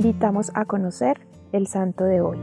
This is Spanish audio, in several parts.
invitamos a conocer el santo de hoy.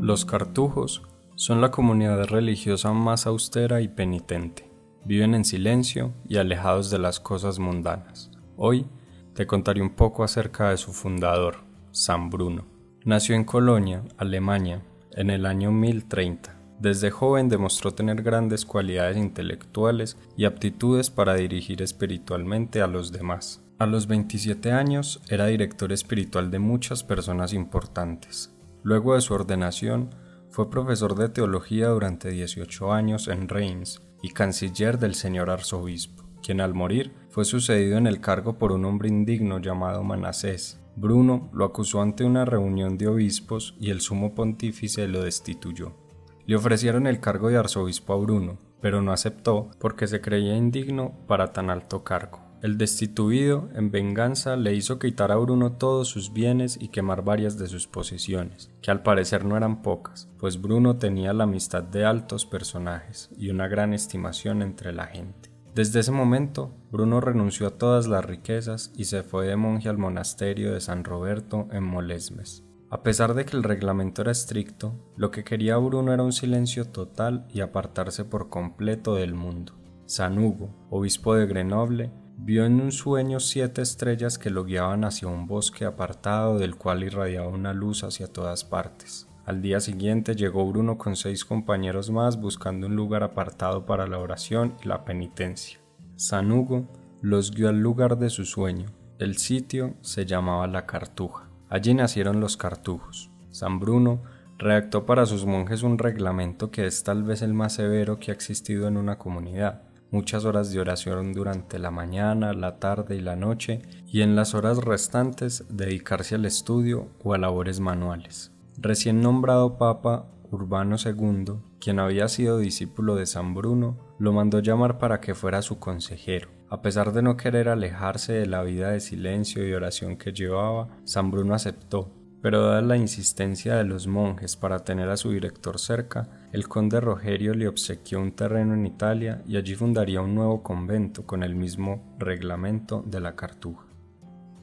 Los cartujos son la comunidad religiosa más austera y penitente. Viven en silencio y alejados de las cosas mundanas. Hoy te contaré un poco acerca de su fundador, San Bruno. Nació en Colonia, Alemania, en el año 1030. Desde joven demostró tener grandes cualidades intelectuales y aptitudes para dirigir espiritualmente a los demás. A los 27 años era director espiritual de muchas personas importantes. Luego de su ordenación, fue profesor de teología durante 18 años en Reims y canciller del señor arzobispo, quien al morir fue sucedido en el cargo por un hombre indigno llamado Manasés. Bruno lo acusó ante una reunión de obispos y el sumo pontífice lo destituyó. Le ofrecieron el cargo de arzobispo a Bruno, pero no aceptó porque se creía indigno para tan alto cargo. El destituido, en venganza, le hizo quitar a Bruno todos sus bienes y quemar varias de sus posesiones, que al parecer no eran pocas, pues Bruno tenía la amistad de altos personajes y una gran estimación entre la gente. Desde ese momento, Bruno renunció a todas las riquezas y se fue de monje al monasterio de San Roberto en Molesmes. A pesar de que el reglamento era estricto, lo que quería Bruno era un silencio total y apartarse por completo del mundo. San Hugo, obispo de Grenoble, vio en un sueño siete estrellas que lo guiaban hacia un bosque apartado del cual irradiaba una luz hacia todas partes. Al día siguiente llegó Bruno con seis compañeros más buscando un lugar apartado para la oración y la penitencia. San Hugo los guió al lugar de su sueño. El sitio se llamaba La Cartuja. Allí nacieron los cartujos. San Bruno redactó para sus monjes un reglamento que es tal vez el más severo que ha existido en una comunidad. Muchas horas de oración durante la mañana, la tarde y la noche, y en las horas restantes dedicarse al estudio o a labores manuales. Recién nombrado Papa Urbano II, quien había sido discípulo de San Bruno, lo mandó llamar para que fuera su consejero. A pesar de no querer alejarse de la vida de silencio y oración que llevaba, San Bruno aceptó, pero dada la insistencia de los monjes para tener a su director cerca, el conde Rogerio le obsequió un terreno en Italia y allí fundaría un nuevo convento con el mismo reglamento de la Cartuja.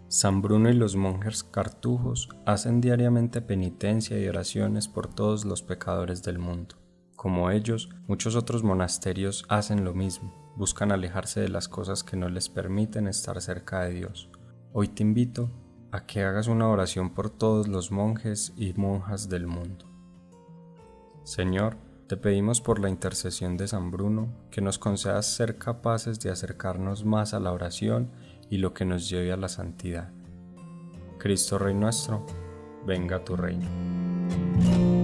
San Bruno y los monjes cartujos hacen diariamente penitencia y oraciones por todos los pecadores del mundo. Como ellos, muchos otros monasterios hacen lo mismo buscan alejarse de las cosas que no les permiten estar cerca de Dios. Hoy te invito a que hagas una oración por todos los monjes y monjas del mundo. Señor, te pedimos por la intercesión de San Bruno que nos concedas ser capaces de acercarnos más a la oración y lo que nos lleve a la santidad. Cristo Rey nuestro, venga tu reino.